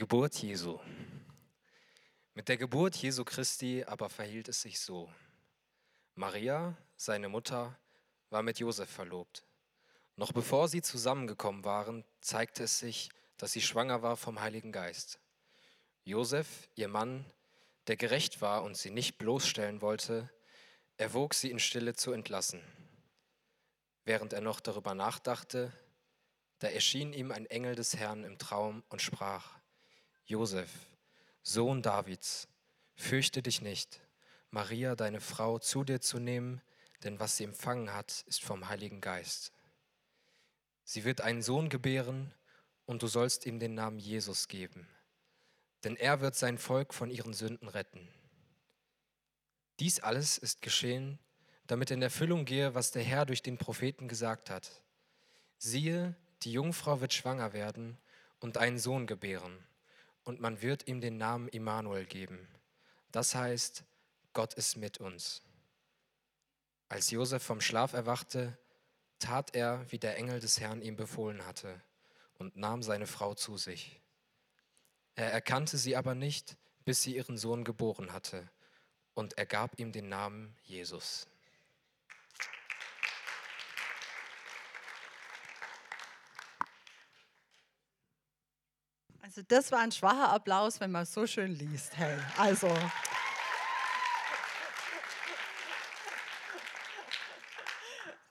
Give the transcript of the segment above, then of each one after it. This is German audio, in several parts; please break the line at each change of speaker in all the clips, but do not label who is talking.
Geburt Jesu. Mit der Geburt Jesu Christi aber verhielt es sich so. Maria, seine Mutter, war mit Josef verlobt. Noch bevor sie zusammengekommen waren, zeigte es sich, dass sie schwanger war vom Heiligen Geist. Josef, ihr Mann, der gerecht war und sie nicht bloßstellen wollte, erwog sie in Stille zu entlassen. Während er noch darüber nachdachte, da erschien ihm ein Engel des Herrn im Traum und sprach, Josef, Sohn Davids, fürchte dich nicht, Maria, deine Frau, zu dir zu nehmen, denn was sie empfangen hat, ist vom Heiligen Geist. Sie wird einen Sohn gebären und du sollst ihm den Namen Jesus geben, denn er wird sein Volk von ihren Sünden retten. Dies alles ist geschehen, damit in Erfüllung gehe, was der Herr durch den Propheten gesagt hat. Siehe, die Jungfrau wird schwanger werden und einen Sohn gebären und man wird ihm den Namen Immanuel geben. Das heißt, Gott ist mit uns. Als Josef vom Schlaf erwachte, tat er, wie der Engel des Herrn ihm befohlen hatte, und nahm seine Frau zu sich. Er erkannte sie aber nicht, bis sie ihren Sohn geboren hatte, und er gab ihm den Namen Jesus.
Also das war ein schwacher Applaus, wenn man so schön liest. Hey, also.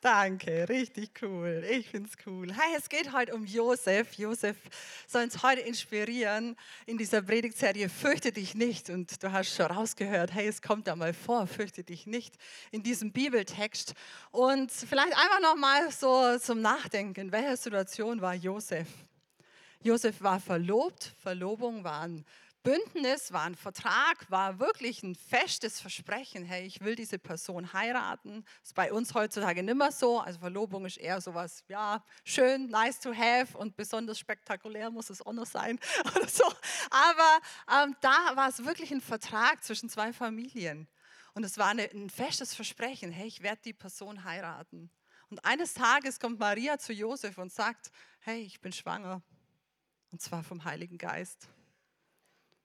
Danke, richtig cool. Ich finde es cool. Hey, es geht heute um Josef. Josef soll uns heute inspirieren in dieser Predigtserie Fürchte dich nicht. Und du hast schon rausgehört, hey, es kommt da mal vor, fürchte dich nicht in diesem Bibeltext. Und vielleicht einfach nochmal so zum Nachdenken, in welcher Situation war Josef? Josef war verlobt, Verlobung war ein Bündnis, war ein Vertrag, war wirklich ein festes Versprechen. Hey, ich will diese Person heiraten. Das ist bei uns heutzutage nicht mehr so. Also Verlobung ist eher sowas, ja, schön, nice to have und besonders spektakulär muss es auch noch sein oder so. Aber ähm, da war es wirklich ein Vertrag zwischen zwei Familien. Und es war eine, ein festes Versprechen, hey, ich werde die Person heiraten. Und eines Tages kommt Maria zu Josef und sagt, hey, ich bin schwanger. Und zwar vom Heiligen Geist.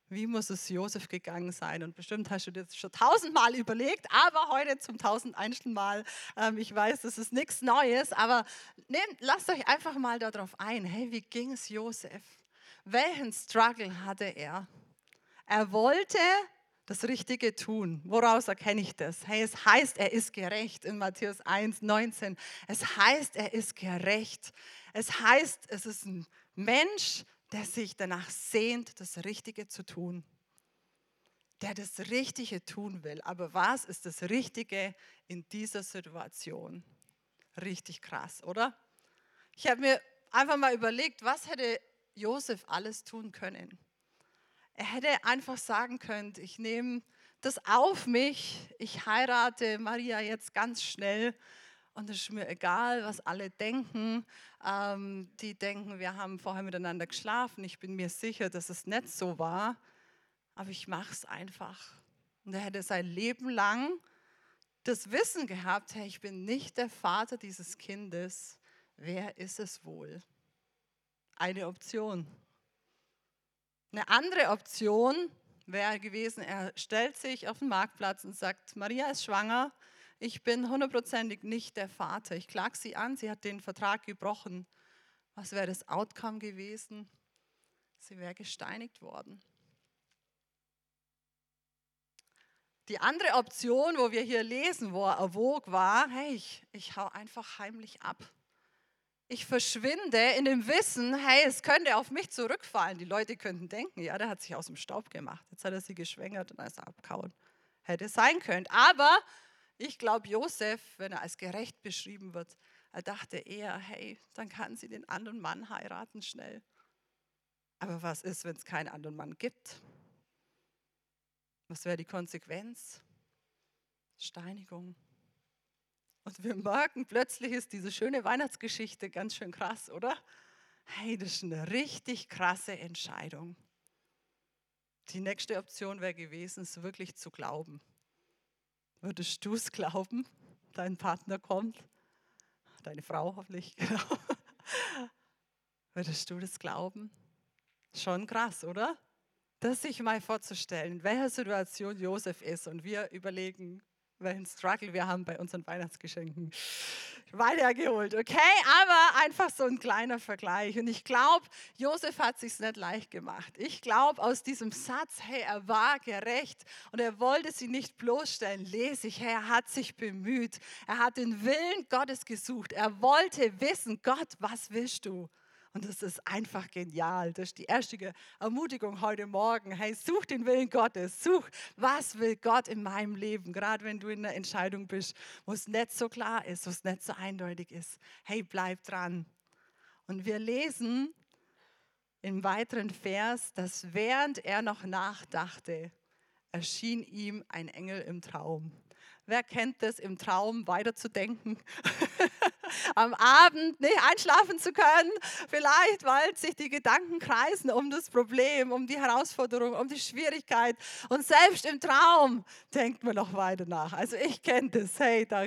Wie muss es Josef gegangen sein? Und bestimmt hast du dir das schon tausendmal überlegt, aber heute zum tausendeinsten Mal. Ähm, ich weiß, das ist nichts Neues, aber nehmt, lasst euch einfach mal darauf ein. Hey, wie ging es Josef? Welchen Struggle hatte er? Er wollte das Richtige tun. Woraus erkenne ich das? Hey, es heißt, er ist gerecht in Matthäus 1, 19. Es heißt, er ist gerecht. Es heißt, es ist ein Mensch, der sich danach sehnt, das Richtige zu tun. Der das Richtige tun will. Aber was ist das Richtige in dieser Situation? Richtig krass, oder? Ich habe mir einfach mal überlegt, was hätte Josef alles tun können? Er hätte einfach sagen können, ich nehme das auf mich, ich heirate Maria jetzt ganz schnell und es ist mir egal, was alle denken. Ähm, die denken, wir haben vorher miteinander geschlafen. Ich bin mir sicher, dass es nicht so war. Aber ich mache es einfach. Und er hätte sein Leben lang das Wissen gehabt, hey, ich bin nicht der Vater dieses Kindes. Wer ist es wohl? Eine Option. Eine andere Option wäre gewesen, er stellt sich auf den Marktplatz und sagt, Maria ist schwanger, ich bin hundertprozentig nicht der Vater. Ich klage sie an, sie hat den Vertrag gebrochen. Was wäre das Outcome gewesen? Sie wäre gesteinigt worden. Die andere Option, wo wir hier lesen, wo er erwog, war, hey, ich, ich hau einfach heimlich ab. Ich verschwinde in dem Wissen, hey, es könnte auf mich zurückfallen. Die Leute könnten denken, ja, der hat sich aus dem Staub gemacht. Jetzt hat er sie geschwängert und ist abgehauen. Hätte sein können. Aber ich glaube, Josef, wenn er als gerecht beschrieben wird, er dachte eher, hey, dann kann sie den anderen Mann heiraten schnell. Aber was ist, wenn es keinen anderen Mann gibt? Was wäre die Konsequenz? Steinigung. Und wir merken, plötzlich ist diese schöne Weihnachtsgeschichte ganz schön krass, oder? Hey, das ist eine richtig krasse Entscheidung. Die nächste Option wäre gewesen, es wirklich zu glauben. Würdest du es glauben, dein Partner kommt? Deine Frau hoffentlich, genau. Würdest du das glauben? Schon krass, oder? Das sich mal vorzustellen, in welcher Situation Josef ist und wir überlegen, welchen Struggle wir haben bei unseren Weihnachtsgeschenken weitergeholt, okay? Aber einfach so ein kleiner Vergleich. Und ich glaube, Josef hat sich nicht leicht gemacht. Ich glaube, aus diesem Satz, hey, er war gerecht und er wollte sie nicht bloßstellen, lese ich, hey, er hat sich bemüht. Er hat den Willen Gottes gesucht. Er wollte wissen, Gott, was willst du? Und das ist einfach genial. Das ist die erste Ermutigung heute Morgen. Hey, such den Willen Gottes. Such, was will Gott in meinem Leben? Gerade wenn du in einer Entscheidung bist, wo es nicht so klar ist, wo es nicht so eindeutig ist. Hey, bleib dran. Und wir lesen im weiteren Vers, dass während er noch nachdachte, erschien ihm ein Engel im Traum. Wer kennt das, im Traum weiterzudenken? Am Abend nicht einschlafen zu können, vielleicht weil sich die Gedanken kreisen um das Problem, um die Herausforderung, um die Schwierigkeit. Und selbst im Traum denkt man noch weiter nach. Also ich kenne das. Hey, da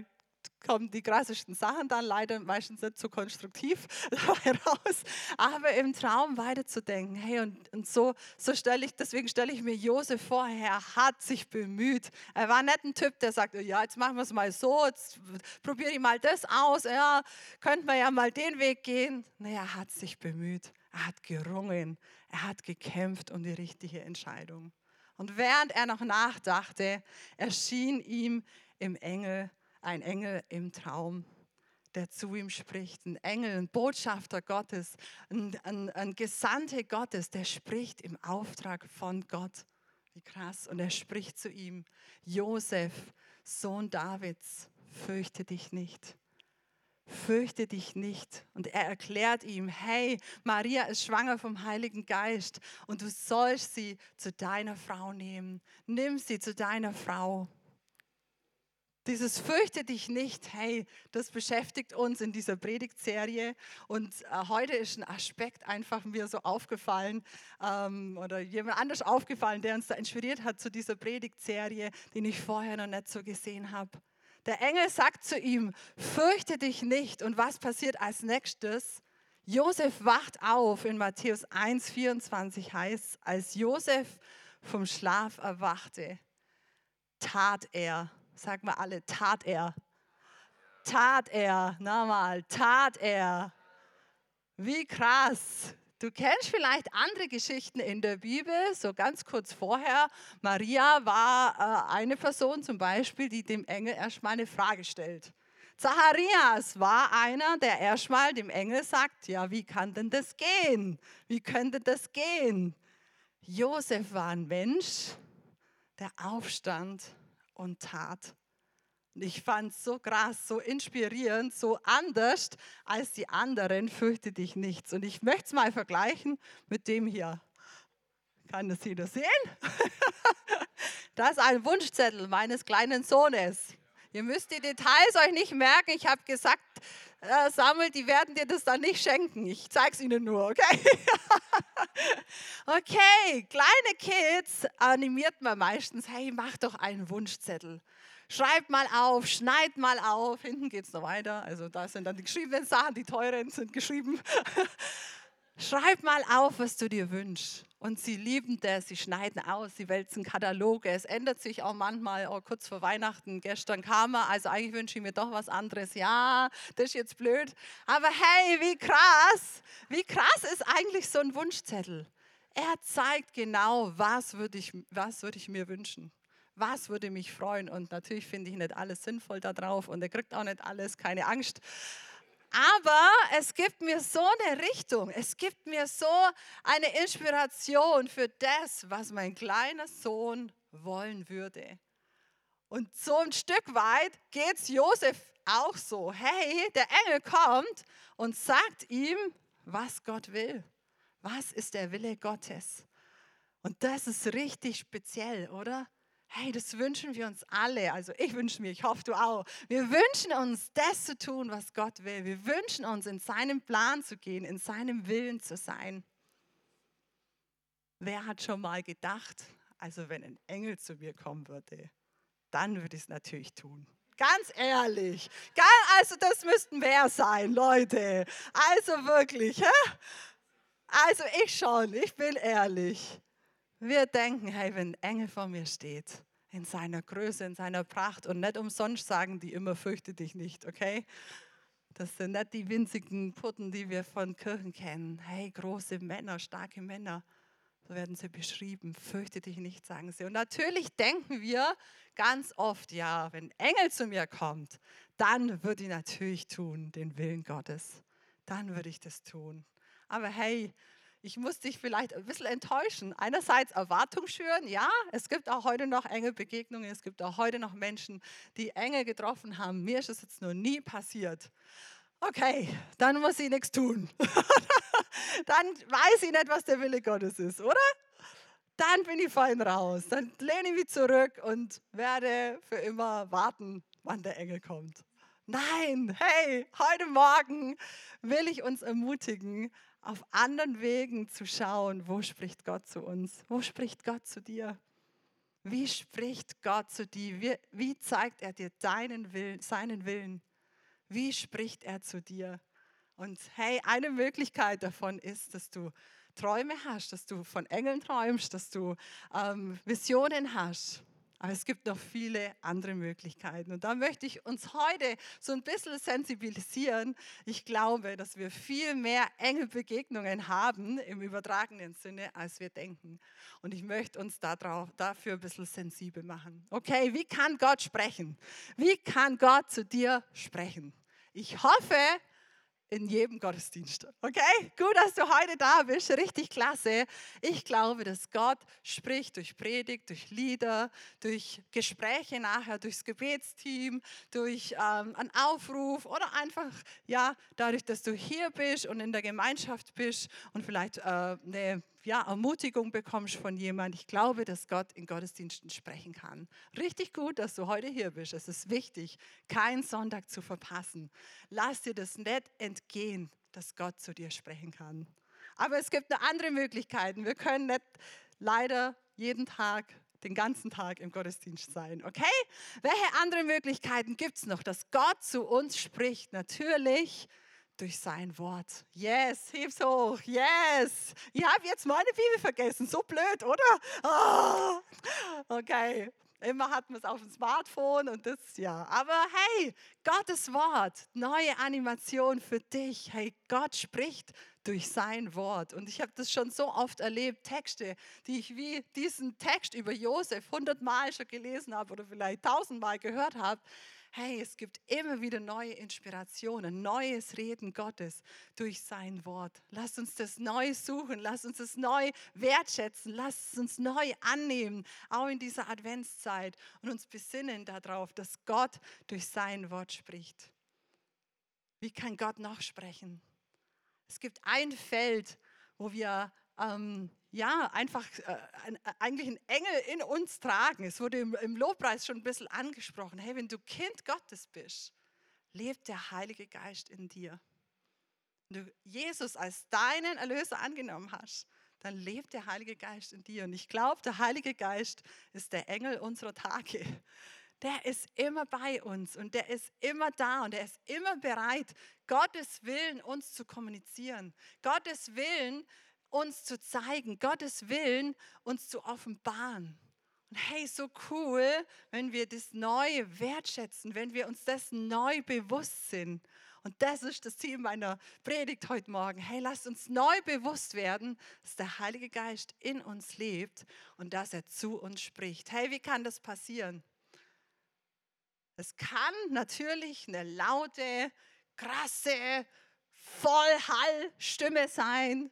kommen die krassesten Sachen dann leider meistens nicht so konstruktiv dabei raus, aber im Traum weiterzudenken. Hey, und, und so, so stelle ich, deswegen stelle ich mir Josef vor, er hat sich bemüht. Er war nicht ein Typ, der sagt, ja, jetzt machen wir es mal so, jetzt probiere ich mal das aus, ja, könnte man ja mal den Weg gehen. Nee, er hat sich bemüht, er hat gerungen, er hat gekämpft um die richtige Entscheidung. Und während er noch nachdachte, erschien ihm im Engel ein Engel im Traum, der zu ihm spricht. Ein Engel, ein Botschafter Gottes, ein, ein, ein Gesandte Gottes, der spricht im Auftrag von Gott. Wie krass. Und er spricht zu ihm, Josef, Sohn Davids, fürchte dich nicht. Fürchte dich nicht. Und er erklärt ihm, hey, Maria ist schwanger vom Heiligen Geist und du sollst sie zu deiner Frau nehmen. Nimm sie zu deiner Frau. Dieses fürchte dich nicht, hey, das beschäftigt uns in dieser Predigtserie. Und äh, heute ist ein Aspekt einfach mir so aufgefallen ähm, oder jemand anders aufgefallen, der uns da inspiriert hat zu dieser Predigtserie, den ich vorher noch nicht so gesehen habe. Der Engel sagt zu ihm, fürchte dich nicht. Und was passiert als nächstes? Josef wacht auf. In Matthäus 1, 24 heißt, als Josef vom Schlaf erwachte, tat er Sag mal alle, tat er. Tat er, nochmal, tat er. Wie krass. Du kennst vielleicht andere Geschichten in der Bibel, so ganz kurz vorher. Maria war äh, eine Person zum Beispiel, die dem Engel erstmal eine Frage stellt. Zacharias war einer, der erstmal dem Engel sagt, ja, wie kann denn das gehen? Wie könnte das gehen? Josef war ein Mensch, der aufstand und tat. Und ich fand es so krass, so inspirierend, so anders als die anderen, fürchte dich nichts. Und ich möchte es mal vergleichen mit dem hier. Kann das jeder sehen? Das ist ein Wunschzettel meines kleinen Sohnes. Ihr müsst die Details euch nicht merken. Ich habe gesagt, äh, Samuel, die werden dir das dann nicht schenken. Ich zeige es ihnen nur, okay? okay, kleine Kids animiert man meistens, hey, mach doch einen Wunschzettel. Schreib mal auf, schneid mal auf. Hinten geht es noch weiter. Also da sind dann die geschriebenen Sachen, die teuren sind geschrieben. Schreib mal auf, was du dir wünschst. Und sie lieben das, sie schneiden aus, sie wälzen Kataloge. Es ändert sich auch manchmal, oh, kurz vor Weihnachten, gestern kam er, also eigentlich wünsche ich mir doch was anderes. Ja, das ist jetzt blöd. Aber hey, wie krass, wie krass ist eigentlich so ein Wunschzettel? Er zeigt genau, was würde ich, was würde ich mir wünschen. Was würde mich freuen? Und natürlich finde ich nicht alles sinnvoll da drauf und er kriegt auch nicht alles, keine Angst. Aber es gibt mir so eine Richtung, es gibt mir so eine Inspiration für das, was mein kleiner Sohn wollen würde. Und so ein Stück weit geht es Josef auch so. Hey, der Engel kommt und sagt ihm, was Gott will. Was ist der Wille Gottes? Und das ist richtig speziell, oder? Hey, das wünschen wir uns alle. Also ich wünsche mir, ich hoffe du auch. Wir wünschen uns, das zu tun, was Gott will. Wir wünschen uns, in seinem Plan zu gehen, in seinem Willen zu sein. Wer hat schon mal gedacht, also wenn ein Engel zu mir kommen würde, dann würde ich es natürlich tun. Ganz ehrlich. Also das müssten mehr sein, Leute. Also wirklich. Hä? Also ich schon, ich bin ehrlich. Wir denken, hey, wenn ein Engel vor mir steht, in seiner Größe, in seiner Pracht und nicht umsonst sagen die immer, fürchte dich nicht, okay? Das sind nicht die winzigen Putten, die wir von Kirchen kennen. Hey, große Männer, starke Männer. So werden sie beschrieben. Fürchte dich nicht, sagen sie. Und natürlich denken wir ganz oft, ja, wenn Engel zu mir kommt, dann würde ich natürlich tun, den Willen Gottes. Dann würde ich das tun. Aber hey, ich muss dich vielleicht ein bisschen enttäuschen. Einerseits Erwartung schüren, ja, es gibt auch heute noch enge Begegnungen, es gibt auch heute noch Menschen, die Engel getroffen haben. Mir ist es jetzt noch nie passiert. Okay, dann muss ich nichts tun. dann weiß ich nicht, was der Wille Gottes ist, oder? Dann bin ich fein raus. Dann lehne ich mich zurück und werde für immer warten, wann der Engel kommt. Nein, hey, heute Morgen will ich uns ermutigen, auf anderen Wegen zu schauen, wo spricht Gott zu uns? Wo spricht Gott zu dir? Wie spricht Gott zu dir? Wie, wie zeigt er dir deinen Willen, seinen Willen? Wie spricht er zu dir? Und hey, eine Möglichkeit davon ist, dass du Träume hast, dass du von Engeln träumst, dass du ähm, Visionen hast. Aber es gibt noch viele andere Möglichkeiten. Und da möchte ich uns heute so ein bisschen sensibilisieren. Ich glaube, dass wir viel mehr enge Begegnungen haben im übertragenen Sinne, als wir denken. Und ich möchte uns darauf, dafür ein bisschen sensibel machen. Okay, wie kann Gott sprechen? Wie kann Gott zu dir sprechen? Ich hoffe, in jedem Gottesdienst. Okay? Gut, dass du heute da bist. Richtig klasse. Ich glaube, dass Gott spricht durch Predigt, durch Lieder, durch Gespräche nachher, durchs Gebetsteam, durch ähm, einen Aufruf oder einfach, ja, dadurch, dass du hier bist und in der Gemeinschaft bist und vielleicht äh, eine ja, Ermutigung bekommst von jemand. Ich glaube, dass Gott in Gottesdiensten sprechen kann. Richtig gut, dass du heute hier bist. Es ist wichtig, keinen Sonntag zu verpassen. Lass dir das nicht entgehen, dass Gott zu dir sprechen kann. Aber es gibt noch andere Möglichkeiten. Wir können nicht leider jeden Tag den ganzen Tag im Gottesdienst sein. Okay? Welche andere Möglichkeiten gibt es noch, dass Gott zu uns spricht? Natürlich durch sein Wort. Yes, heb's hoch. Yes. Ich habe jetzt meine Bibel vergessen. So blöd, oder? Oh. Okay. Immer hat man es auf dem Smartphone und das, ja. Aber hey, Gottes Wort, neue Animation für dich. Hey, Gott spricht durch sein Wort. Und ich habe das schon so oft erlebt, Texte, die ich wie diesen Text über Josef hundertmal schon gelesen habe oder vielleicht tausendmal gehört habe hey, es gibt immer wieder neue Inspirationen, neues Reden Gottes durch sein Wort. Lass uns das neu suchen, lass uns das neu wertschätzen, lass uns neu annehmen, auch in dieser Adventszeit und uns besinnen darauf, dass Gott durch sein Wort spricht. Wie kann Gott noch sprechen? Es gibt ein Feld, wo wir ähm, ja, einfach äh, ein, eigentlich ein Engel in uns tragen. Es wurde im, im Lobpreis schon ein bisschen angesprochen. Hey, wenn du Kind Gottes bist, lebt der Heilige Geist in dir. Wenn du Jesus als deinen Erlöser angenommen hast, dann lebt der Heilige Geist in dir. Und ich glaube, der Heilige Geist ist der Engel unserer Tage. Der ist immer bei uns und der ist immer da und der ist immer bereit, Gottes Willen uns zu kommunizieren. Gottes Willen uns zu zeigen, Gottes Willen uns zu offenbaren. Und hey, so cool, wenn wir das neu wertschätzen, wenn wir uns dessen neu bewusst sind. Und das ist das Ziel meiner Predigt heute Morgen. Hey, lasst uns neu bewusst werden, dass der Heilige Geist in uns lebt und dass er zu uns spricht. Hey, wie kann das passieren? Es kann natürlich eine laute, krasse, Vollhallstimme sein,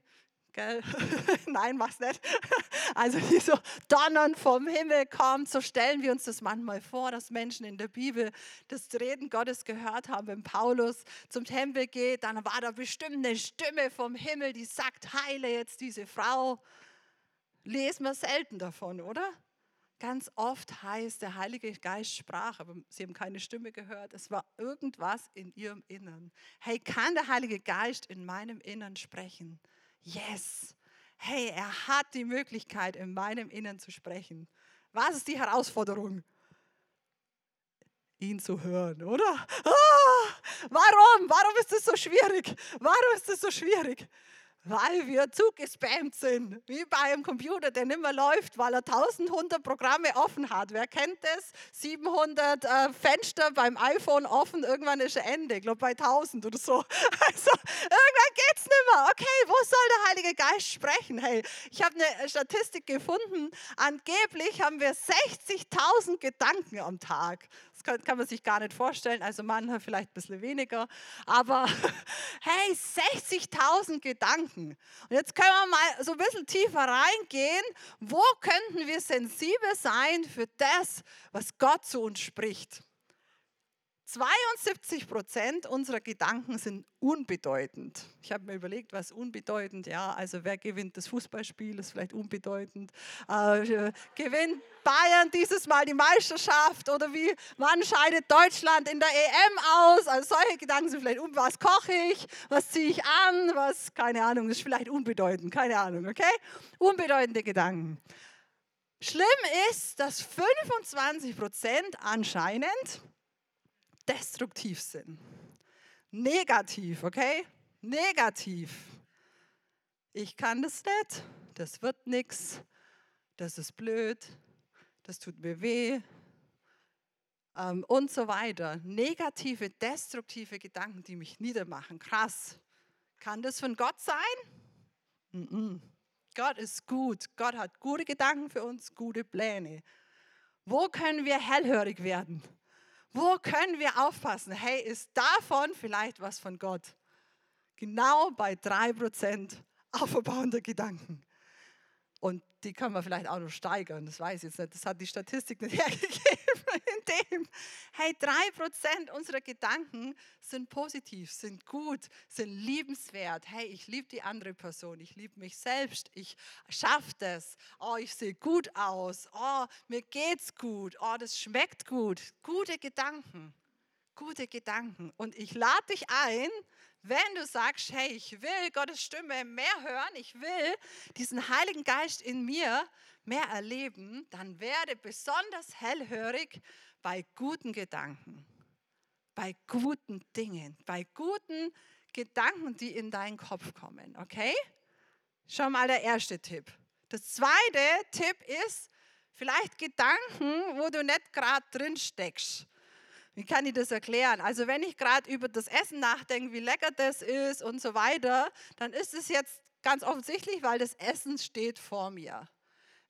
Gell? Nein, mach's nicht. Also die so Donnern vom Himmel kommt, so stellen wir uns das manchmal vor, dass Menschen in der Bibel das Reden Gottes gehört haben. Wenn Paulus zum Tempel geht, dann war da bestimmt eine Stimme vom Himmel, die sagt, heile jetzt diese Frau. Lesen wir selten davon, oder? Ganz oft heißt, der Heilige Geist sprach, aber sie haben keine Stimme gehört. Es war irgendwas in ihrem Innern. Hey, kann der Heilige Geist in meinem Innern sprechen? yes, hey, er hat die Möglichkeit, in meinem Innern zu sprechen. Was ist die Herausforderung? Ihn zu hören, oder? Ah, warum? Warum ist das so schwierig? Warum ist das so schwierig? Weil wir zugespammt sind, wie bei einem Computer, der nicht mehr läuft, weil er 1100 Programme offen hat. Wer kennt das? 700 äh, Fenster beim iPhone offen, irgendwann ist er Ende, ich glaube bei 1000 oder so. Also irgendwann geht es nicht mehr. Okay, wo soll der Heilige Geist sprechen? Hey, ich habe eine Statistik gefunden, angeblich haben wir 60.000 Gedanken am Tag. Das kann, kann, man sich gar nicht vorstellen, also manche vielleicht ein bisschen weniger, aber hey, 60.000 Gedanken. Und jetzt können wir mal so ein bisschen tiefer reingehen. Wo könnten wir sensibel sein für das, was Gott zu uns spricht? 72 Prozent unserer Gedanken sind unbedeutend. Ich habe mir überlegt, was unbedeutend, ja, also wer gewinnt das Fußballspiel, ist vielleicht unbedeutend. Äh, gewinnt Bayern dieses Mal die Meisterschaft oder wie, wann scheidet Deutschland in der EM aus? Also solche Gedanken sind vielleicht, um was koche ich, was ziehe ich an, was, keine Ahnung, ist vielleicht unbedeutend, keine Ahnung, okay? Unbedeutende Gedanken. Schlimm ist, dass 25 Prozent anscheinend destruktiv sind. Negativ, okay? Negativ. Ich kann das nicht, das wird nichts, das ist blöd, das tut mir weh ähm, und so weiter. Negative, destruktive Gedanken, die mich niedermachen. Krass. Kann das von Gott sein? Mm -mm. Gott ist gut. Gott hat gute Gedanken für uns, gute Pläne. Wo können wir hellhörig werden? Wo können wir aufpassen? Hey, ist davon vielleicht was von Gott? Genau bei 3% auferbauender Gedanken. Und die kann man vielleicht auch noch steigern, das weiß ich jetzt nicht. Das hat die Statistik nicht hergegeben. In hey, 3% unserer Gedanken sind positiv, sind gut, sind liebenswert. Hey, ich liebe die andere Person, ich liebe mich selbst, ich schaffe das. Oh, ich sehe gut aus. Oh, mir geht's gut. Oh, das schmeckt gut. Gute Gedanken. Gute Gedanken. Und ich lade dich ein, wenn du sagst, hey, ich will Gottes Stimme mehr hören, ich will diesen Heiligen Geist in mir mehr erleben, dann werde besonders hellhörig bei guten Gedanken, bei guten Dingen, bei guten Gedanken, die in deinen Kopf kommen. Okay? Schon mal der erste Tipp. Der zweite Tipp ist vielleicht Gedanken, wo du nicht gerade drin steckst. Wie kann ich das erklären? Also wenn ich gerade über das Essen nachdenke, wie lecker das ist und so weiter, dann ist es jetzt ganz offensichtlich, weil das Essen steht vor mir.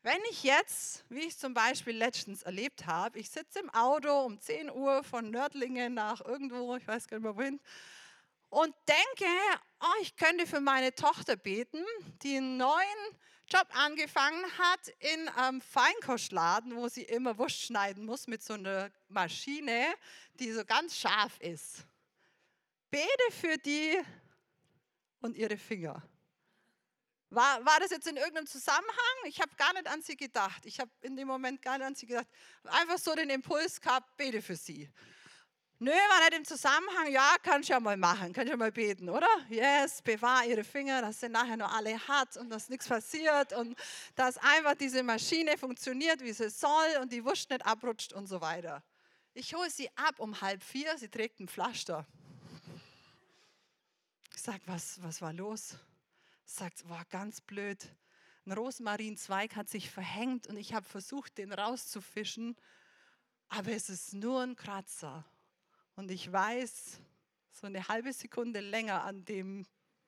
Wenn ich jetzt, wie ich zum Beispiel letztens erlebt habe, ich sitze im Auto um 10 Uhr von Nördlingen nach irgendwo, ich weiß gar nicht mehr wohin, und denke, oh, ich könnte für meine Tochter beten, die einen neuen Job angefangen hat in einem Feinkostladen, wo sie immer Wurst schneiden muss mit so einer Maschine, die so ganz scharf ist. Bete für die und ihre Finger. War, war das jetzt in irgendeinem Zusammenhang? Ich habe gar nicht an sie gedacht. Ich habe in dem Moment gar nicht an sie gedacht. Einfach so den Impuls gehabt, bete für sie. Nö, war nicht im Zusammenhang. Ja, kannst ja mal machen, kannst ja mal beten, oder? Yes, bewahr ihre Finger, dass sie nachher noch alle hat und dass nichts passiert und dass einfach diese Maschine funktioniert, wie sie soll und die Wurst nicht abrutscht und so weiter. Ich hole sie ab um halb vier, sie trägt ein Pflaster. Ich sage, was, was war los? Sagt, war ganz blöd. Ein Rosmarinzweig hat sich verhängt und ich habe versucht, den rauszufischen, aber es ist nur ein Kratzer. Und ich weiß, so eine halbe Sekunde länger an dem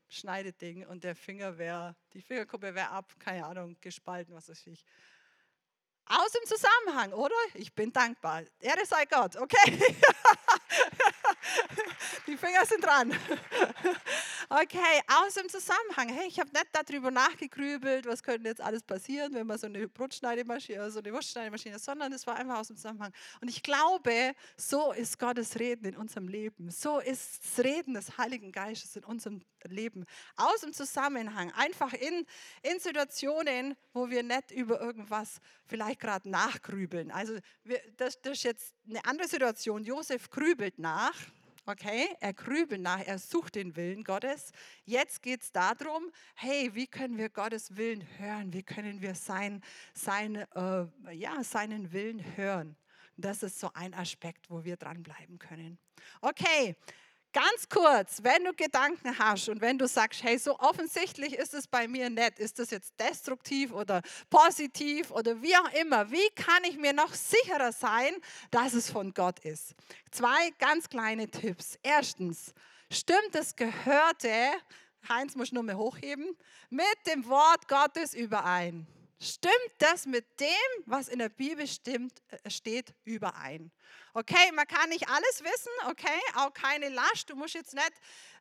Schneideding und der Finger wäre, die Fingerkuppe wäre ab, keine Ahnung, gespalten, was weiß ich. Aus dem Zusammenhang, oder? Ich bin dankbar. Ehre sei Gott, okay? Die Finger sind dran. Okay, aus dem Zusammenhang. Hey, ich habe nicht darüber nachgegrübelt, was könnte jetzt alles passieren, wenn man so eine Brotschneidemaschine, so eine Wurstschneidemaschine, sondern es war einfach aus dem Zusammenhang. Und ich glaube, so ist Gottes Reden in unserem Leben. So ist das Reden des Heiligen Geistes in unserem Leben. Aus dem Zusammenhang. Einfach in, in Situationen, wo wir nicht über irgendwas vielleicht gerade nachgrübeln. Also wir, das, das ist jetzt eine andere Situation. Josef grübelt nach Okay, er grübelt nach, er sucht den Willen Gottes. Jetzt geht es darum, hey, wie können wir Gottes Willen hören? Wie können wir sein, sein, äh, ja, seinen Willen hören? Das ist so ein Aspekt, wo wir dranbleiben können. Okay, Ganz kurz, wenn du Gedanken hast und wenn du sagst, hey, so offensichtlich ist es bei mir nicht, ist das jetzt destruktiv oder positiv oder wie auch immer, wie kann ich mir noch sicherer sein, dass es von Gott ist? Zwei ganz kleine Tipps. Erstens, stimmt das Gehörte, Heinz muss nur mehr hochheben, mit dem Wort Gottes überein? Stimmt das mit dem, was in der Bibel stimmt, äh, steht, überein? Okay, man kann nicht alles wissen, okay, auch keine Last. Du musst jetzt nicht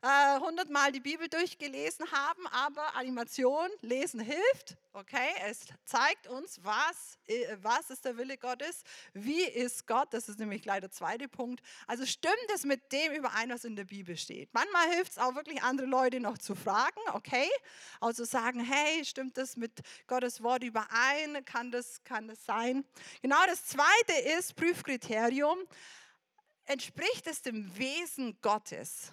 äh, hundertmal äh, die Bibel durchgelesen haben, aber Animation, Lesen hilft, okay. Es zeigt uns, was, äh, was ist der Wille Gottes, wie ist Gott, das ist nämlich gleich der zweite Punkt. Also stimmt es mit dem überein, was in der Bibel steht. Manchmal hilft es auch wirklich, andere Leute noch zu fragen, okay. Also sagen, hey, stimmt das mit Gottes Wort überein, kann das, kann das sein? Genau das zweite ist Prüfkriterium entspricht es dem Wesen Gottes?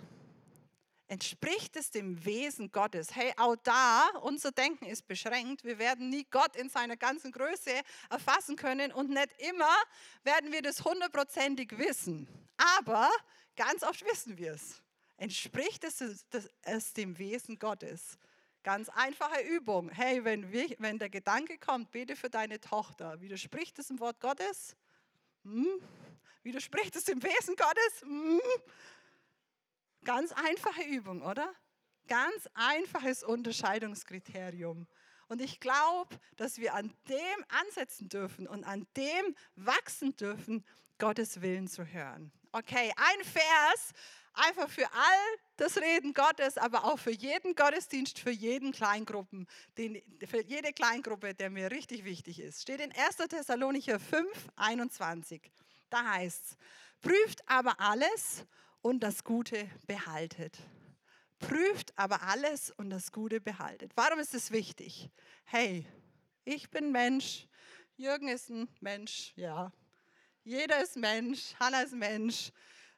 Entspricht es dem Wesen Gottes? Hey, auch da, unser Denken ist beschränkt. Wir werden nie Gott in seiner ganzen Größe erfassen können und nicht immer werden wir das hundertprozentig wissen. Aber ganz oft wissen wir es. Entspricht es, es dem Wesen Gottes? Ganz einfache Übung. Hey, wenn, wir, wenn der Gedanke kommt, bete für deine Tochter, widerspricht es dem Wort Gottes? Hm? Widerspricht es dem Wesen Gottes? Hm? Ganz einfache Übung, oder? Ganz einfaches Unterscheidungskriterium. Und ich glaube, dass wir an dem ansetzen dürfen und an dem wachsen dürfen, Gottes Willen zu hören. Okay, ein Vers, einfach für all das Reden Gottes, aber auch für jeden Gottesdienst, für jeden Kleingruppen, den, für jede Kleingruppe, der mir richtig wichtig ist. Steht in 1. Thessalonicher 5, 21. Da heißt es, prüft aber alles und das Gute behaltet. Prüft aber alles und das Gute behaltet. Warum ist es wichtig? Hey, ich bin Mensch, Jürgen ist ein Mensch, ja. Jeder ist Mensch, Hannah ist Mensch,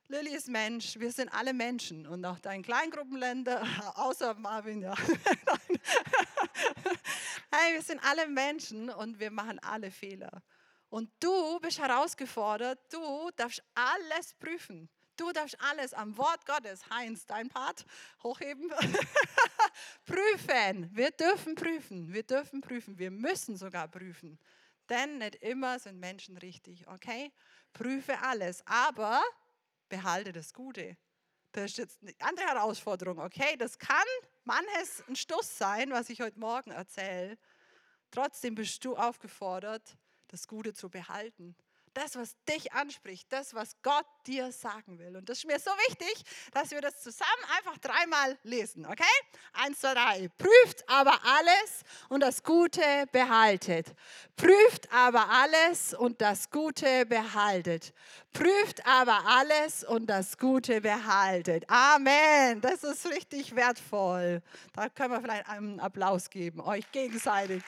Lilly ist Mensch, wir sind alle Menschen und auch dein Kleingruppenländer, außer Marvin, ja. hey, wir sind alle Menschen und wir machen alle Fehler. Und du bist herausgefordert, du darfst alles prüfen. Du darfst alles am Wort Gottes, Heinz, dein Part, hochheben, prüfen. Wir dürfen prüfen, wir dürfen prüfen, wir müssen sogar prüfen. Denn nicht immer sind Menschen richtig, okay? Prüfe alles, aber behalte das Gute. Das ist jetzt eine andere Herausforderung, okay? Das kann manches ein Stuss sein, was ich heute Morgen erzähle. Trotzdem bist du aufgefordert, das Gute zu behalten. Das, was dich anspricht, das, was Gott dir sagen will. Und das ist mir so wichtig, dass wir das zusammen einfach dreimal lesen, okay? Eins, zwei, drei. Prüft aber alles und das Gute behaltet. Prüft aber alles und das Gute behaltet. Prüft aber alles und das Gute behaltet. Amen. Das ist richtig wertvoll. Da können wir vielleicht einen Applaus geben, euch gegenseitig.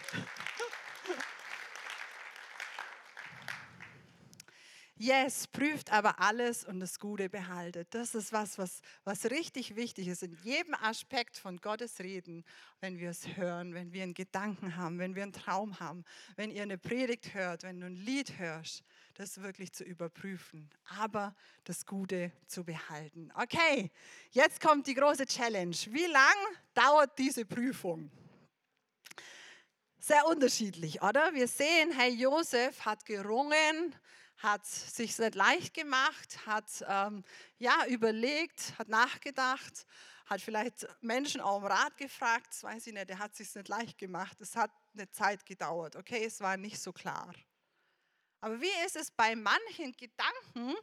Yes, prüft aber alles und das Gute behaltet. Das ist was, was, was richtig wichtig ist in jedem Aspekt von Gottes Reden, wenn wir es hören, wenn wir einen Gedanken haben, wenn wir einen Traum haben, wenn ihr eine Predigt hört, wenn du ein Lied hörst, das wirklich zu überprüfen, aber das Gute zu behalten. Okay, jetzt kommt die große Challenge. Wie lang dauert diese Prüfung? Sehr unterschiedlich, oder? Wir sehen, Herr Josef hat gerungen, hat sich nicht leicht gemacht, hat ähm, ja, überlegt, hat nachgedacht, hat vielleicht Menschen auch um Rat gefragt, das weiß ich nicht, er hat sich nicht leicht gemacht. Es hat eine Zeit gedauert, okay, es war nicht so klar. Aber wie ist es bei manchen Gedanken,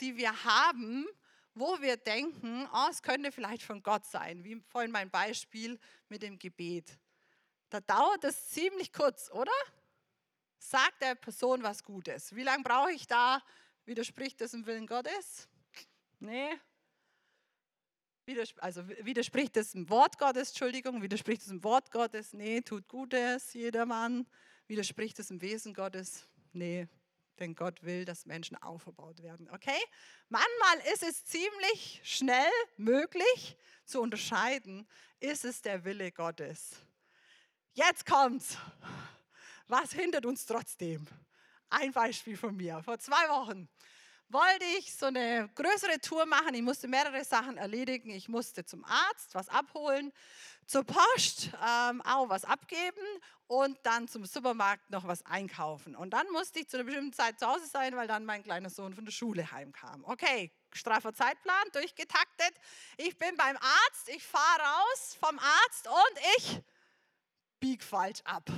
die wir haben, wo wir denken, oh, es könnte vielleicht von Gott sein, wie vorhin mein Beispiel mit dem Gebet. Da dauert es ziemlich kurz, oder? Sagt der Person was Gutes. Wie lange brauche ich da? Widerspricht das dem Willen Gottes? Nee. also widerspricht das dem Wort Gottes, Entschuldigung, widerspricht es dem Wort Gottes? Nee, tut Gutes, jedermann. Widerspricht es dem Wesen Gottes? Nee, denn Gott will, dass Menschen aufgebaut werden. Okay? Manchmal ist es ziemlich schnell möglich zu unterscheiden, ist es der Wille Gottes. Jetzt kommt's. Was hindert uns trotzdem? Ein Beispiel von mir. Vor zwei Wochen wollte ich so eine größere Tour machen. Ich musste mehrere Sachen erledigen. Ich musste zum Arzt was abholen, zur Post ähm, auch was abgeben und dann zum Supermarkt noch was einkaufen. Und dann musste ich zu einer bestimmten Zeit zu Hause sein, weil dann mein kleiner Sohn von der Schule heimkam. Okay, straffer Zeitplan, durchgetaktet. Ich bin beim Arzt, ich fahre raus vom Arzt und ich bieg falsch ab.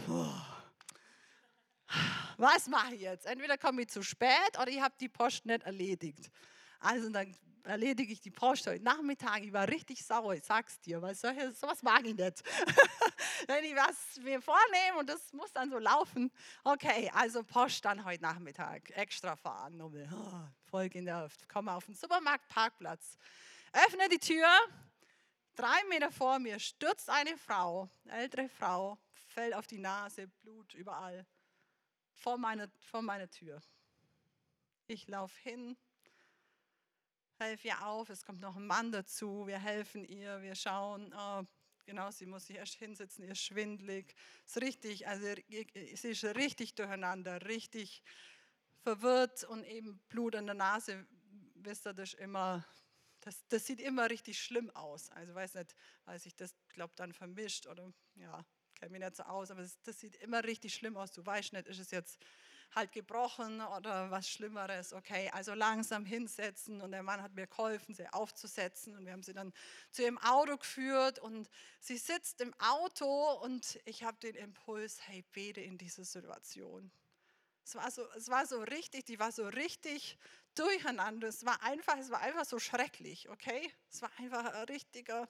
Was mache ich jetzt? Entweder komme ich zu spät oder ich habe die Post nicht erledigt. Also dann erledige ich die Post heute Nachmittag. Ich war richtig sauer, ich sag's dir, weil solche, sowas mag ich nicht. Wenn ich was mir vornehme und das muss dann so laufen. Okay, also Post dann heute Nachmittag. Extra fahren. Oh, voll genervt. Komme auf den Supermarktparkplatz. Öffne die Tür. Drei Meter vor mir stürzt eine Frau, ältere Frau, fällt auf die Nase, Blut überall. Vor meiner, vor meiner Tür. Ich laufe hin, helfe ihr auf, es kommt noch ein Mann dazu, wir helfen ihr, wir schauen, oh, genau, sie muss sich erst hinsetzen, ihr ist schwindlig. Ist richtig, also sie ist richtig durcheinander, richtig verwirrt und eben Blut an der Nase, wisst ihr, das immer, das, das sieht immer richtig schlimm aus. Also weiß nicht, weil sich das, glaube dann vermischt oder ja, kenne mich nicht so aus, aber das, das sieht immer richtig schlimm aus. Du weißt nicht, ist es jetzt halt gebrochen oder was Schlimmeres. Okay, also langsam hinsetzen und der Mann hat mir geholfen, sie aufzusetzen und wir haben sie dann zu ihrem Auto geführt und sie sitzt im Auto und ich habe den Impuls, hey, bete in dieser Situation. Es war, so, es war so richtig, die war so richtig durcheinander. Es war einfach, es war einfach so schrecklich, okay? Es war einfach ein richtiger,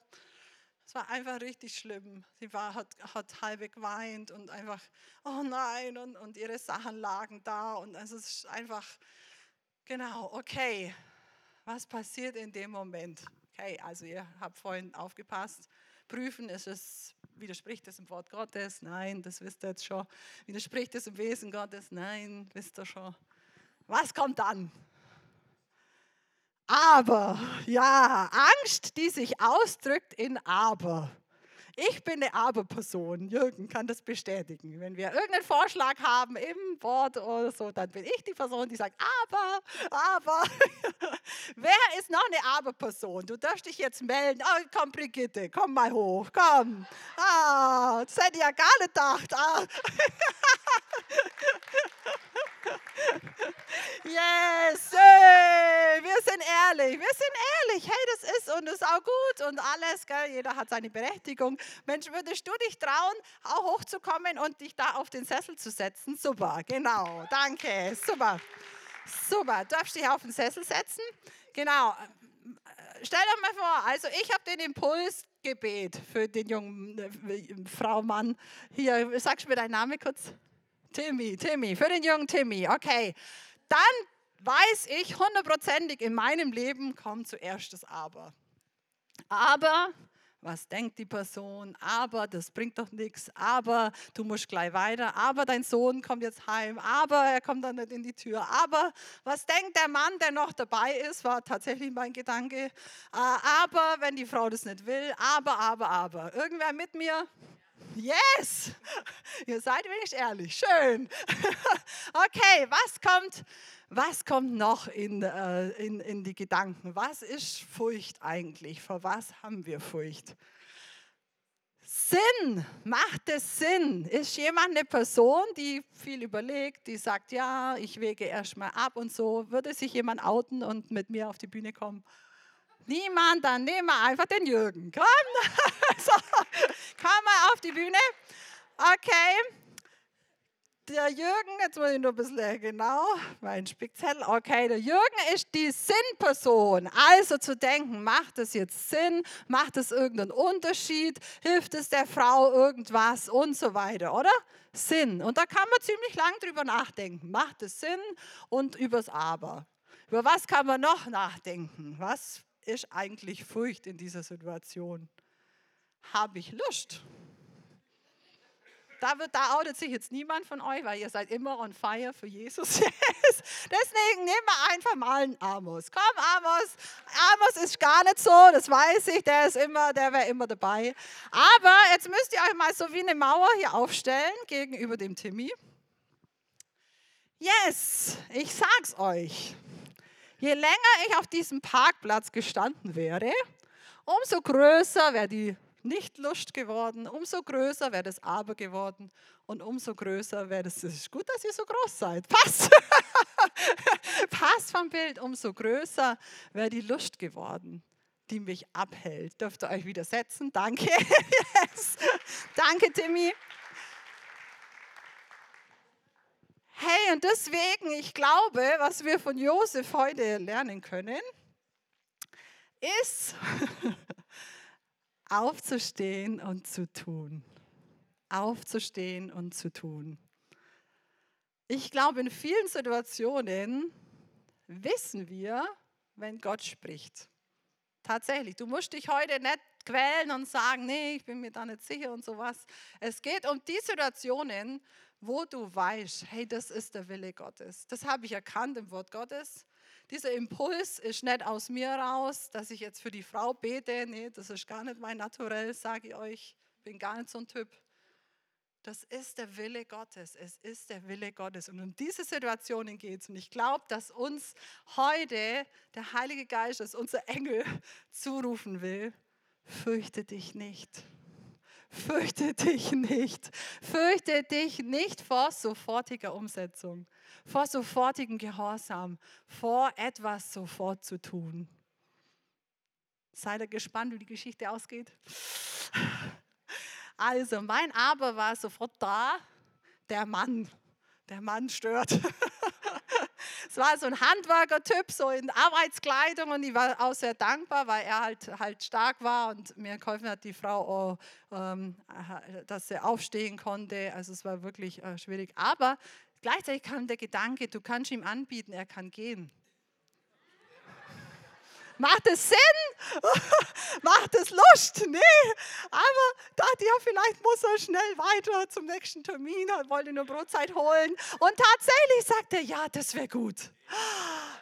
es war einfach richtig schlimm. Sie war, hat, hat halb geweint und einfach, oh nein, und, und ihre Sachen lagen da. Und es ist einfach, genau, okay, was passiert in dem Moment? Okay, also ihr habt vorhin aufgepasst. Prüfen, ist es, widerspricht es im Wort Gottes? Nein, das wisst ihr jetzt schon. Widerspricht es im Wesen Gottes? Nein, wisst ihr schon. Was kommt dann? Aber, ja, Angst, die sich ausdrückt in Aber. Ich bin eine Aber-Person. Jürgen kann das bestätigen. Wenn wir irgendeinen Vorschlag haben im Wort oder so, dann bin ich die Person, die sagt, aber, aber. Wer ist noch eine Aber-Person? Du darfst dich jetzt melden. Oh, komm, Brigitte, komm mal hoch, komm. Ah, das hätte ich ja gar nicht gedacht. Ah. Yes, wir sind ehrlich, wir sind ehrlich. Hey, das ist und das ist auch gut und alles, gell? jeder hat seine Berechtigung. Mensch, würdest du dich trauen, auch hochzukommen und dich da auf den Sessel zu setzen? Super, genau, danke, super. Super, du darfst dich auf den Sessel setzen. Genau, stell dir mal vor, also ich habe den Impuls, Gebet für den jungen äh, Frau, Mann. Hier, sagst du mir deinen Namen kurz? Timmy, Timmy, für den jungen Timmy, okay. Dann weiß ich hundertprozentig, in meinem Leben kommt zuerst das Aber. Aber, was denkt die Person? Aber, das bringt doch nichts. Aber, du musst gleich weiter. Aber, dein Sohn kommt jetzt heim. Aber, er kommt dann nicht in die Tür. Aber, was denkt der Mann, der noch dabei ist? War tatsächlich mein Gedanke. Äh, aber, wenn die Frau das nicht will. Aber, aber, aber. Irgendwer mit mir? Yes! Ihr seid wenig ehrlich. Schön. Okay, was kommt, was kommt noch in, äh, in, in die Gedanken? Was ist Furcht eigentlich? Vor was haben wir Furcht? Sinn, macht es Sinn? Ist jemand eine Person, die viel überlegt, die sagt, ja, ich wege erstmal ab und so? Würde sich jemand outen und mit mir auf die Bühne kommen? Niemand, dann nehmen wir einfach den Jürgen. Komm, so, komm mal auf die Bühne. Okay. Der Jürgen, jetzt muss ich nur ein bisschen genau, mein Spickzettel. Okay, der Jürgen ist die Sinnperson. Also zu denken, macht es jetzt Sinn? Macht es irgendeinen Unterschied? Hilft es der Frau irgendwas und so weiter, oder? Sinn. Und da kann man ziemlich lang drüber nachdenken. Macht es Sinn und übers Aber. Über was kann man noch nachdenken? Was ist eigentlich Furcht in dieser Situation? Habe ich Lust? Da, wird, da outet sich jetzt niemand von euch, weil ihr seid immer on fire für Jesus. Deswegen nehmen wir einfach mal einen Amos. Komm, Amos. Amos ist gar nicht so, das weiß ich. Der ist immer, der wäre immer dabei. Aber jetzt müsst ihr euch mal so wie eine Mauer hier aufstellen gegenüber dem Timmy. Yes, ich sag's euch. Je länger ich auf diesem Parkplatz gestanden wäre, umso größer wäre die Nicht-Lust geworden, umso größer wäre das Aber geworden und umso größer wäre das. Es ist gut, dass ihr so groß seid. Passt. Passt vom Bild, umso größer wäre die Lust geworden, die mich abhält. Dürft ihr euch widersetzen? Danke. yes. Danke, Timmy. Hey, und deswegen, ich glaube, was wir von Josef heute lernen können, ist aufzustehen und zu tun. Aufzustehen und zu tun. Ich glaube, in vielen Situationen wissen wir, wenn Gott spricht. Tatsächlich, du musst dich heute nicht quälen und sagen, nee, ich bin mir da nicht sicher und sowas. Es geht um die Situationen, wo du weißt, hey, das ist der Wille Gottes. Das habe ich erkannt im Wort Gottes. Dieser Impuls ist nicht aus mir raus, dass ich jetzt für die Frau bete. Nee, das ist gar nicht mein Naturell, sage ich euch. Bin gar nicht so ein Typ. Das ist der Wille Gottes. Es ist der Wille Gottes. Und um diese Situationen geht es. Und ich glaube, dass uns heute der Heilige Geist, als unser Engel, zurufen will, fürchte dich nicht. Fürchte dich nicht. Fürchte dich nicht vor sofortiger Umsetzung, vor sofortigem Gehorsam, vor etwas sofort zu tun. Seid ihr gespannt, wie die Geschichte ausgeht? Also, mein Aber war sofort da, der Mann. Der Mann stört. War so ein Handwerker-Typ, so in Arbeitskleidung und ich war auch sehr dankbar, weil er halt, halt stark war und mir geholfen hat, die Frau, auch, ähm, dass sie aufstehen konnte. Also es war wirklich äh, schwierig. Aber gleichzeitig kam der Gedanke, du kannst ihm anbieten, er kann gehen. Macht es Sinn? Macht es Lust? Nee. Aber dachte ja, vielleicht muss er schnell weiter zum nächsten Termin, er wollte nur Brotzeit holen. Und tatsächlich sagt er, ja, das wäre gut.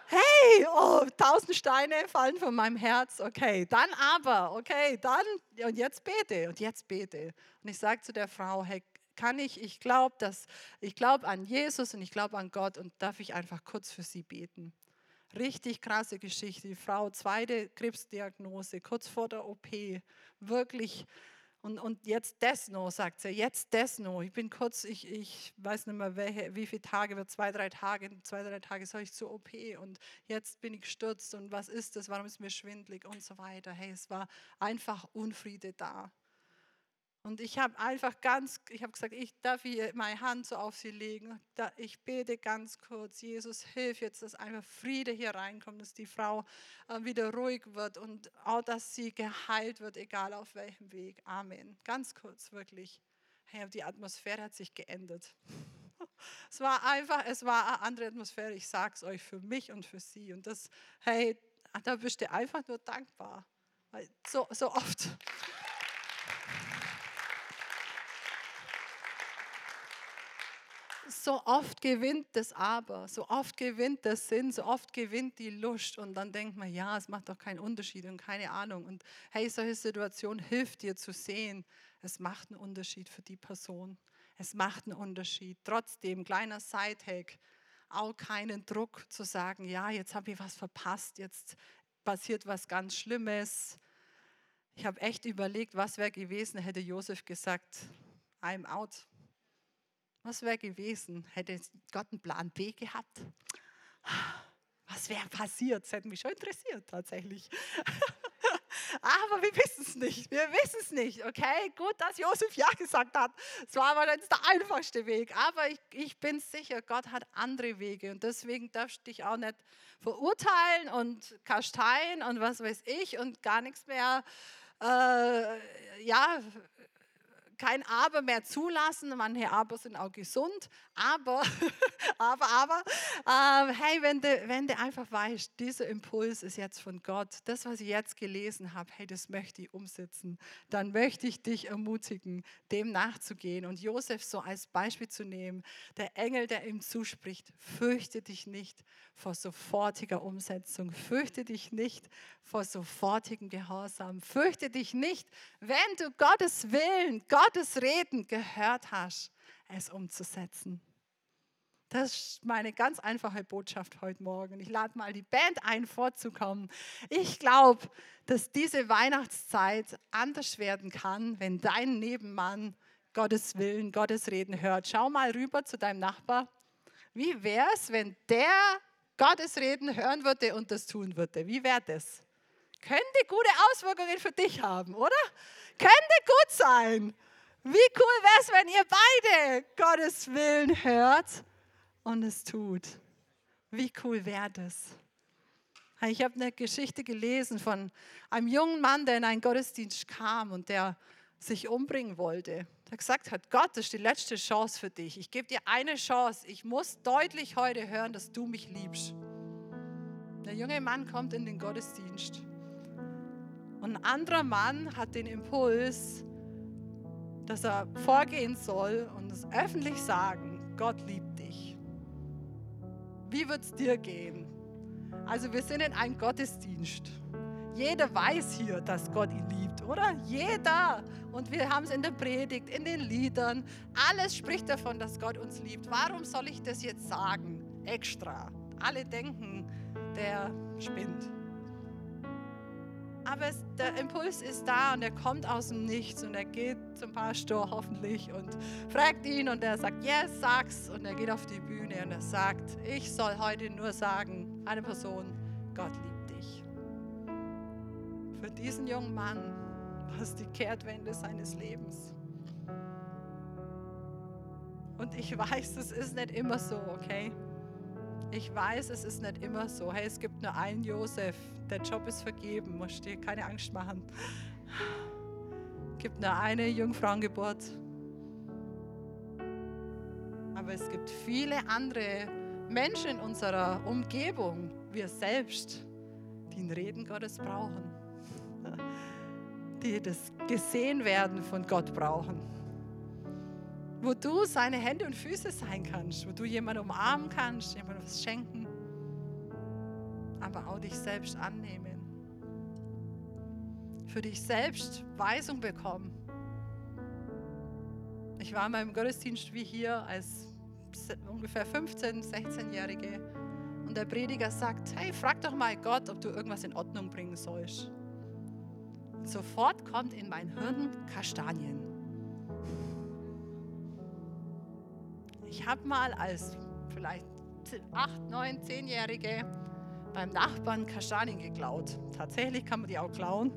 Hey, oh, tausend Steine fallen von meinem Herz. Okay, dann aber, okay, dann, und jetzt bete, und jetzt bete. Und ich sage zu der Frau, hey, kann ich, ich glaube, ich glaube an Jesus und ich glaube an Gott und darf ich einfach kurz für sie beten. Richtig krasse Geschichte. Die Frau, zweite Krebsdiagnose, kurz vor der OP. Wirklich. Und, und jetzt das noch, sagt sie, jetzt das noch. Ich bin kurz, ich, ich weiß nicht mehr, welche, wie viele Tage, wird zwei, drei Tage, zwei, drei Tage soll ich zur OP und jetzt bin ich gestürzt und was ist das, warum ist mir schwindlig und so weiter. Hey, es war einfach Unfriede da. Und ich habe einfach ganz, ich habe gesagt, ich darf hier meine Hand so auf sie legen. Ich bete ganz kurz, Jesus, hilf jetzt, dass einfach Friede hier reinkommt, dass die Frau äh, wieder ruhig wird und auch, dass sie geheilt wird, egal auf welchem Weg. Amen. Ganz kurz, wirklich. Hey, die Atmosphäre hat sich geändert. Es war einfach, es war eine andere Atmosphäre, ich sage es euch, für mich und für sie. Und das, hey, da bist du einfach nur dankbar. So, so oft. So oft gewinnt das Aber, so oft gewinnt der Sinn, so oft gewinnt die Lust und dann denkt man, ja, es macht doch keinen Unterschied und keine Ahnung. Und hey, solche Situation hilft dir zu sehen, es macht einen Unterschied für die Person. Es macht einen Unterschied. Trotzdem, kleiner Sidehack, auch keinen Druck zu sagen, ja, jetzt habe ich was verpasst, jetzt passiert was ganz Schlimmes. Ich habe echt überlegt, was wäre gewesen, hätte Josef gesagt, I'm out. Was wäre gewesen? Hätte Gott einen Plan B gehabt? Was wäre passiert? Das hätte mich schon interessiert tatsächlich. Aber wir wissen es nicht. Wir wissen es nicht. Okay, gut, dass Josef Ja gesagt hat. Es war aber jetzt der einfachste Weg. Aber ich, ich bin sicher, Gott hat andere Wege. Und deswegen darfst du dich auch nicht verurteilen und kasteien und was weiß ich und gar nichts mehr äh, ja, kein Aber mehr zulassen. Manche Aber sind auch gesund. Aber, aber, aber, äh, hey, wenn du, wenn du einfach weißt, dieser Impuls ist jetzt von Gott, das, was ich jetzt gelesen habe, hey, das möchte ich umsetzen, dann möchte ich dich ermutigen, dem nachzugehen und Josef so als Beispiel zu nehmen. Der Engel, der ihm zuspricht, fürchte dich nicht vor sofortiger Umsetzung, fürchte dich nicht vor sofortigem Gehorsam, fürchte dich nicht, wenn du Gottes Willen, Gottes Reden gehört hast, es umzusetzen. Das ist meine ganz einfache Botschaft heute Morgen. Ich lade mal die Band ein, vorzukommen. Ich glaube, dass diese Weihnachtszeit anders werden kann, wenn dein Nebenmann Gottes Willen, Gottes Reden hört. Schau mal rüber zu deinem Nachbar. Wie wäre es, wenn der Gottes Reden hören würde und das tun würde? Wie wäre das? Könnte gute Auswirkungen für dich haben, oder? Könnte gut sein. Wie cool wäre es, wenn ihr beide Gottes Willen hört und es tut? Wie cool wäre das? Ich habe eine Geschichte gelesen von einem jungen Mann, der in einen Gottesdienst kam und der sich umbringen wollte. Der gesagt hat, Gott, das ist die letzte Chance für dich. Ich gebe dir eine Chance. Ich muss deutlich heute hören, dass du mich liebst. Der junge Mann kommt in den Gottesdienst. Und ein anderer Mann hat den Impuls, dass er vorgehen soll und es öffentlich sagen, Gott liebt dich. Wie wird es dir gehen? Also wir sind in einem Gottesdienst. Jeder weiß hier, dass Gott ihn liebt, oder? Jeder. Und wir haben es in der Predigt, in den Liedern. Alles spricht davon, dass Gott uns liebt. Warum soll ich das jetzt sagen? Extra. Alle denken, der spinnt. Aber es, der Impuls ist da und er kommt aus dem Nichts und er geht zum Pastor hoffentlich und fragt ihn und er sagt, yes, sag's. Und er geht auf die Bühne und er sagt, ich soll heute nur sagen, eine Person, Gott liebt dich. Für diesen jungen Mann war es die Kehrtwende seines Lebens. Und ich weiß, es ist nicht immer so, okay? Ich weiß, es ist nicht immer so. Hey, es gibt nur einen Josef. Der Job ist vergeben. Musst dir keine Angst machen. Es gibt nur eine Jungfrauengeburt. Aber es gibt viele andere Menschen in unserer Umgebung, wir selbst, die ein Reden Gottes brauchen. Die das gesehen werden von Gott brauchen wo du seine Hände und Füße sein kannst, wo du jemanden umarmen kannst, jemandem was schenken, aber auch dich selbst annehmen. Für dich selbst Weisung bekommen. Ich war mal im Gottesdienst wie hier als ungefähr 15-, 16-Jährige und der Prediger sagt, hey, frag doch mal Gott, ob du irgendwas in Ordnung bringen sollst. Und sofort kommt in mein Hirn Kastanien. Ich habe mal als vielleicht 8, 9, 10-Jährige beim Nachbarn Kastanien geklaut. Tatsächlich kann man die auch klauen,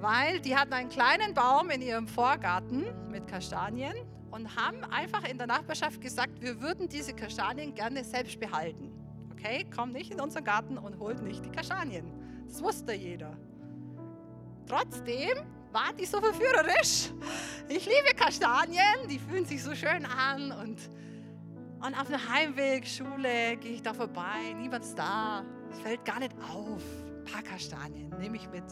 weil die hatten einen kleinen Baum in ihrem Vorgarten mit Kastanien und haben einfach in der Nachbarschaft gesagt, wir würden diese Kastanien gerne selbst behalten. Okay, komm nicht in unseren Garten und holt nicht die Kastanien. Das wusste jeder. Trotzdem war die so verführerisch. Ich liebe Kastanien, die fühlen sich so schön an. Und, und auf dem Heimweg, Schule, gehe ich da vorbei, niemand ist da. Es fällt gar nicht auf. Ein paar Kastanien nehme ich mit.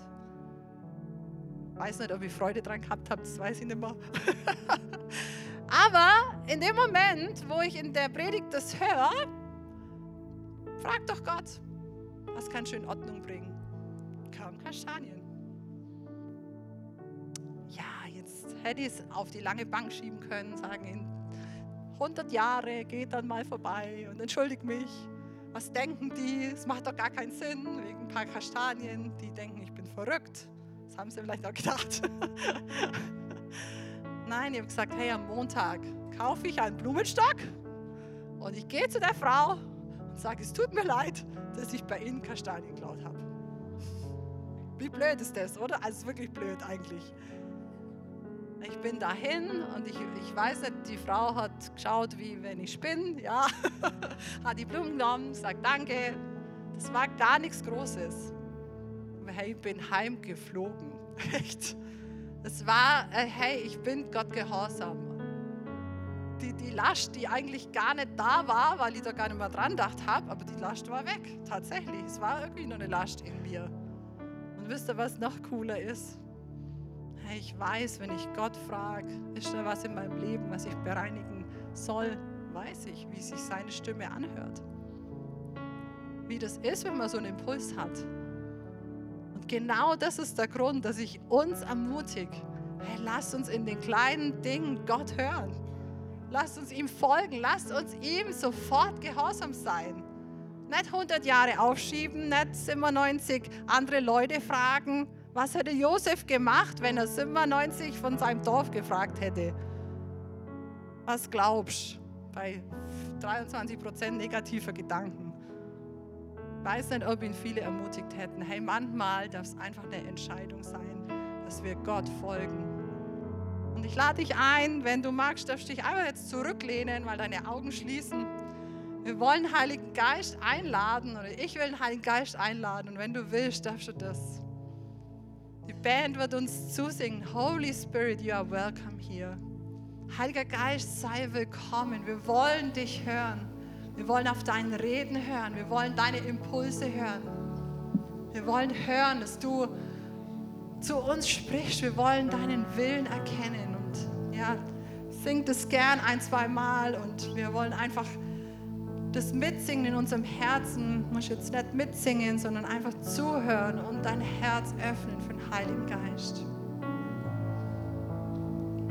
Weiß nicht, ob ich Freude dran gehabt habe, das weiß ich nicht mehr. Aber in dem Moment, wo ich in der Predigt das höre, frag doch Gott, was kann ich in Ordnung bringen? Kaum Kastanien. Hätte ich es auf die lange Bank schieben können, sagen, in 100 Jahre geht dann mal vorbei und entschuldigt mich. Was denken die? Es macht doch gar keinen Sinn, wegen ein paar Kastanien. Die denken, ich bin verrückt. Das haben sie vielleicht auch gedacht. Nein, ich habe gesagt, hey, am Montag kaufe ich einen Blumenstock und ich gehe zu der Frau und sage, es tut mir leid, dass ich bei Ihnen Kastanien geklaut habe. Wie blöd ist das, oder? Also wirklich blöd eigentlich. Ich bin dahin und ich, ich weiß nicht, die Frau hat geschaut, wie wenn ich bin, ja, hat die Blumen genommen, sagt Danke. Das war gar nichts Großes. Hey, ich bin heimgeflogen. Echt. Es war, äh, hey, ich bin Gott gehorsam. Die, die Last, die eigentlich gar nicht da war, weil ich da gar nicht mehr dran gedacht habe, aber die Last war weg. Tatsächlich. Es war irgendwie nur eine Last in mir. Und wisst ihr, was noch cooler ist? Hey, ich weiß, wenn ich Gott frage, ist da was in meinem Leben, was ich bereinigen soll, weiß ich, wie sich seine Stimme anhört. Wie das ist, wenn man so einen Impuls hat. Und genau das ist der Grund, dass ich uns ermutige, hey, lass uns in den kleinen Dingen Gott hören. Lasst uns ihm folgen. Lasst uns ihm sofort gehorsam sein. Nicht 100 Jahre aufschieben, nicht 97 andere Leute fragen. Was hätte Josef gemacht, wenn er 97 von seinem Dorf gefragt hätte? Was glaubst du bei 23 Prozent negativer Gedanken? Ich weiß nicht, ob ihn viele ermutigt hätten. Hey, manchmal darf es einfach eine Entscheidung sein, dass wir Gott folgen. Und ich lade dich ein, wenn du magst, darfst du dich einfach jetzt zurücklehnen, weil deine Augen schließen. Wir wollen den Heiligen Geist einladen oder ich will den Heiligen Geist einladen und wenn du willst, darfst du das. Die Band wird uns zusingen. Holy Spirit, you are welcome here. Heiliger Geist, sei willkommen. Wir wollen dich hören. Wir wollen auf dein Reden hören. Wir wollen deine Impulse hören. Wir wollen hören, dass du zu uns sprichst. Wir wollen deinen Willen erkennen. Und ja, sing das gern ein, zwei Mal und wir wollen einfach das Mitsingen in unserem Herzen, du musst jetzt nicht mitsingen, sondern einfach zuhören und dein Herz öffnen für den Heiligen Geist.